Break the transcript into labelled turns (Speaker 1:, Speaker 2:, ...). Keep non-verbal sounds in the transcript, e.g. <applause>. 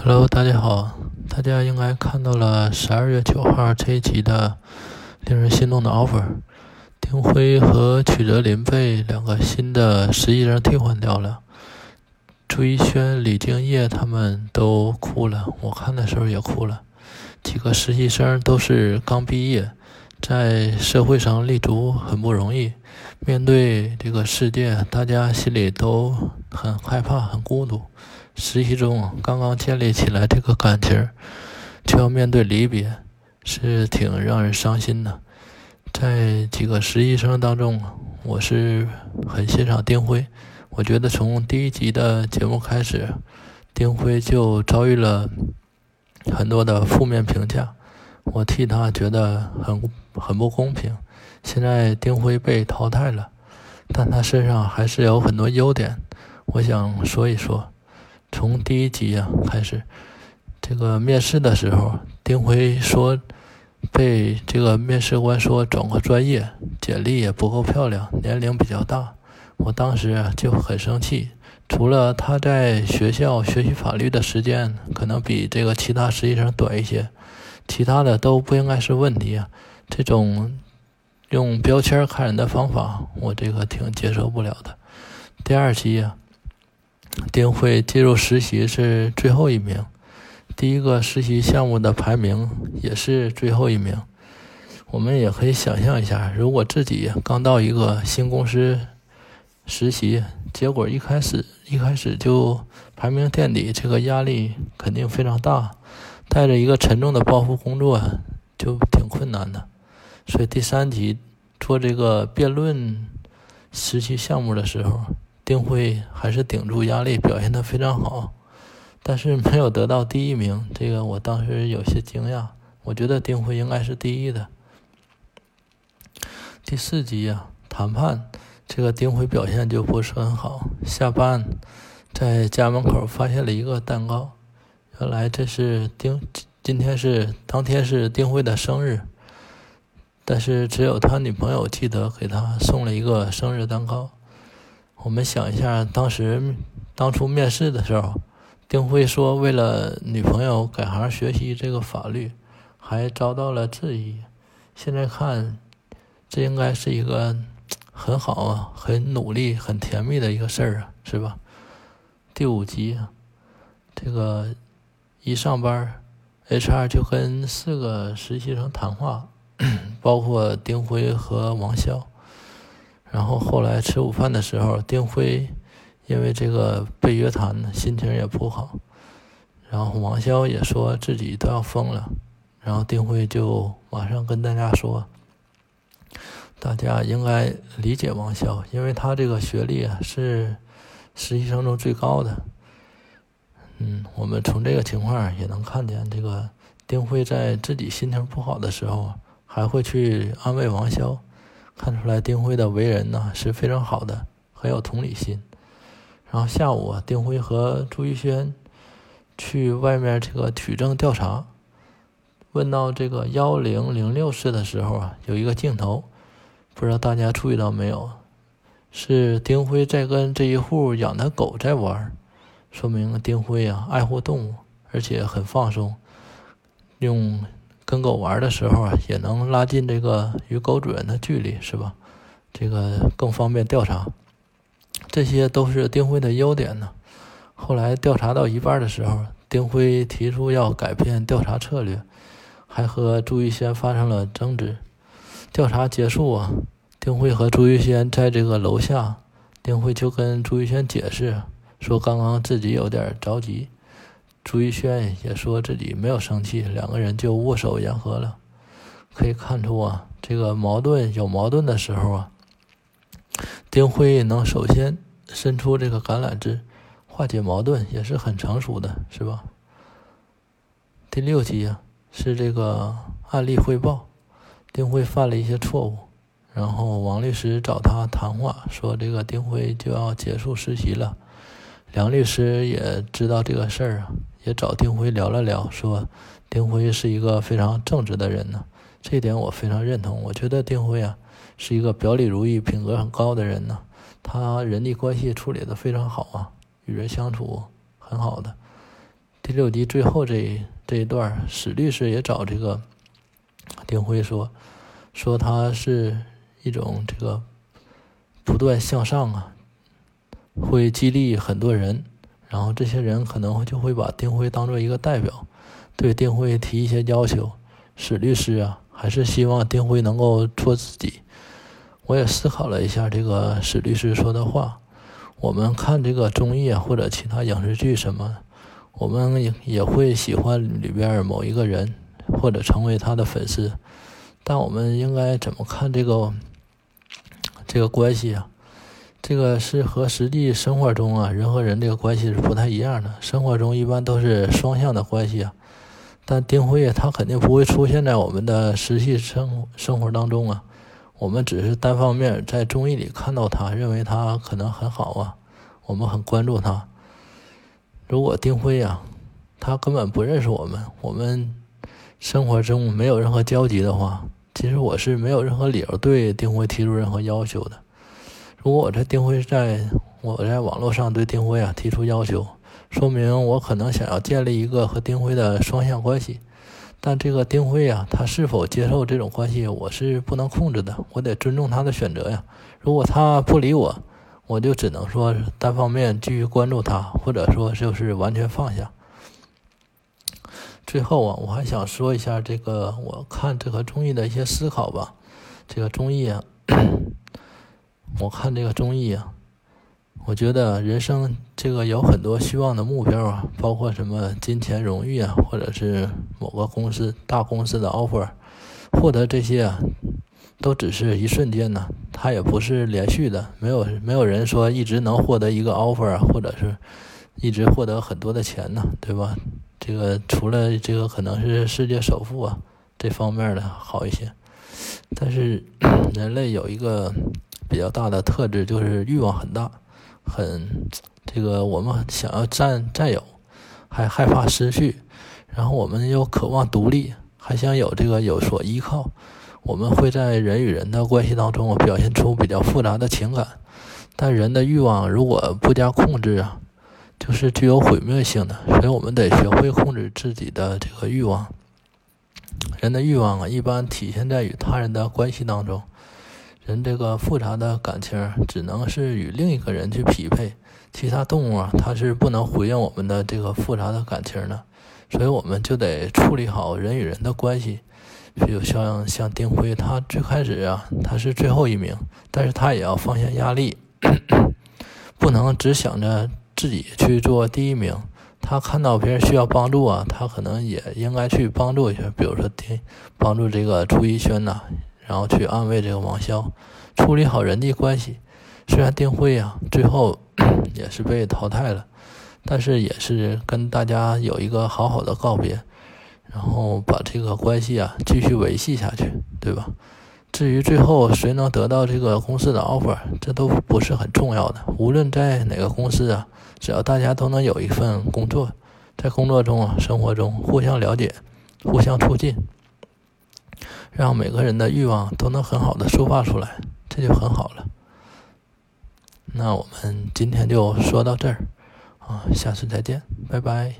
Speaker 1: Hello，大家好，大家应该看到了十二月九号这一集的令人心动的 offer，丁辉和曲哲林被两个新的实习生替换掉了，朱一轩、李敬业他们都哭了，我看的时候也哭了。几个实习生都是刚毕业，在社会上立足很不容易，面对这个世界，大家心里都很害怕、很孤独。实习中刚刚建立起来这个感情，却要面对离别，是挺让人伤心的。在几个实习生当中，我是很欣赏丁辉。我觉得从第一集的节目开始，丁辉就遭遇了很多的负面评价，我替他觉得很很不公平。现在丁辉被淘汰了，但他身上还是有很多优点，我想说一说。从第一集啊开始，这个面试的时候，丁辉说被这个面试官说转过专业，简历也不够漂亮，年龄比较大。我当时就很生气。除了他在学校学习法律的时间可能比这个其他实习生短一些，其他的都不应该是问题啊。这种用标签看人的方法，我这个挺接受不了的。第二集啊。丁辉进入实习是最后一名，第一个实习项目的排名也是最后一名。我们也可以想象一下，如果自己刚到一个新公司实习，结果一开始一开始就排名垫底，这个压力肯定非常大，带着一个沉重的包袱工作就挺困难的。所以第三题做这个辩论实习项目的时候。丁辉还是顶住压力，表现得非常好，但是没有得到第一名，这个我当时有些惊讶。我觉得丁辉应该是第一的。第四集啊，谈判，这个丁辉表现就不是很好。下班在家门口发现了一个蛋糕，原来这是丁，今天是当天是丁辉的生日，但是只有他女朋友记得给他送了一个生日蛋糕。我们想一下，当时当初面试的时候，丁辉说为了女朋友改行学习这个法律，还遭到了质疑。现在看，这应该是一个很好啊、很努力、很甜蜜的一个事儿啊，是吧？第五集，这个一上班，HR 就跟四个实习生谈话，包括丁辉和王潇。然后后来吃午饭的时候，丁辉因为这个被约谈，心情也不好。然后王潇也说自己都要疯了。然后丁辉就马上跟大家说：“大家应该理解王潇，因为他这个学历啊是实习生中最高的。”嗯，我们从这个情况也能看见，这个丁辉在自己心情不好的时候，还会去安慰王潇。看出来丁辉的为人呢是非常好的，很有同理心。然后下午啊，丁辉和朱玉轩去外面这个取证调查，问到这个幺零零六室的时候啊，有一个镜头，不知道大家注意到没有？是丁辉在跟这一户养的狗在玩，说明丁辉啊爱护动物，而且很放松，用。跟狗玩的时候啊，也能拉近这个与狗主人的距离，是吧？这个更方便调查，这些都是丁辉的优点呢。后来调查到一半的时候，丁辉提出要改变调查策略，还和朱玉仙发生了争执。调查结束啊，丁辉和朱玉仙在这个楼下，丁辉就跟朱玉仙解释说，刚刚自己有点着急。朱一轩也说自己没有生气，两个人就握手言和了。可以看出啊，这个矛盾有矛盾的时候啊，丁辉能首先伸出这个橄榄枝，化解矛盾也是很成熟的，是吧？第六集啊，是这个案例汇报，丁辉犯了一些错误，然后王律师找他谈话，说这个丁辉就要结束实习了。梁律师也知道这个事儿啊。也找丁辉聊了聊，说丁辉是一个非常正直的人呢，这一点我非常认同。我觉得丁辉啊是一个表里如一、品格很高的人呢，他人际关系处理的非常好啊，与人相处很好的。第六集最后这一这一段，史律师也找这个丁辉说，说他是一种这个不断向上啊，会激励很多人，然后这些人可能就会把丁辉当做一个代表，对丁辉提一些要求。史律师啊，还是希望丁辉能够做自己。我也思考了一下这个史律师说的话。我们看这个综艺，或者其他影视剧什么，我们也也会喜欢里边某一个人，或者成为他的粉丝。但我们应该怎么看这个这个关系啊？这个是和实际生活中啊人和人这个关系是不太一样的。生活中一般都是双向的关系啊，但丁辉他肯定不会出现在我们的实际生生活当中啊。我们只是单方面在综艺里看到他，认为他可能很好啊，我们很关注他。如果丁辉呀，他根本不认识我们，我们生活中没有任何交集的话，其实我是没有任何理由对丁辉提出任何要求的。如果我在丁辉在我在网络上对丁辉啊提出要求，说明我可能想要建立一个和丁辉的双向关系。但这个丁辉啊，他是否接受这种关系，我是不能控制的，我得尊重他的选择呀。如果他不理我，我就只能说单方面继续关注他，或者说就是完全放下。最后啊，我还想说一下这个我看这个综艺的一些思考吧。这个综艺啊，我看这个综艺啊。我觉得人生这个有很多希望的目标啊，包括什么金钱、荣誉啊，或者是某个公司大公司的 offer，获得这些啊，都只是一瞬间呢，它也不是连续的，没有没有人说一直能获得一个 offer，或者是一直获得很多的钱呢，对吧？这个除了这个可能是世界首富啊这方面的好一些，但是 <clears throat> 人类有一个比较大的特质，就是欲望很大。很，这个我们想要占占有，还害怕失去，然后我们又渴望独立，还想有这个有所依靠。我们会在人与人的关系当中表现出比较复杂的情感，但人的欲望如果不加控制啊，就是具有毁灭性的。所以我们得学会控制自己的这个欲望。人的欲望啊，一般体现在与他人的关系当中。人这个复杂的感情，只能是与另一个人去匹配，其他动物啊，它是不能回应我们的这个复杂的感情的，所以我们就得处理好人与人的关系。比如像像丁辉，他最开始啊，他是最后一名，但是他也要放下压力，<clears throat> 不能只想着自己去做第一名。他看到别人需要帮助啊，他可能也应该去帮助一下，比如说丁帮助这个朱一轩呐。然后去安慰这个王潇，处理好人际关系。虽然丁辉呀最后 <clears throat> 也是被淘汰了，但是也是跟大家有一个好好的告别，然后把这个关系啊继续维系下去，对吧？至于最后谁能得到这个公司的 offer，这都不是很重要的。无论在哪个公司啊，只要大家都能有一份工作，在工作中啊、生活中互相了解、互相促进。让每个人的欲望都能很好的抒发出来，这就很好了。那我们今天就说到这儿，啊，下次再见，拜拜。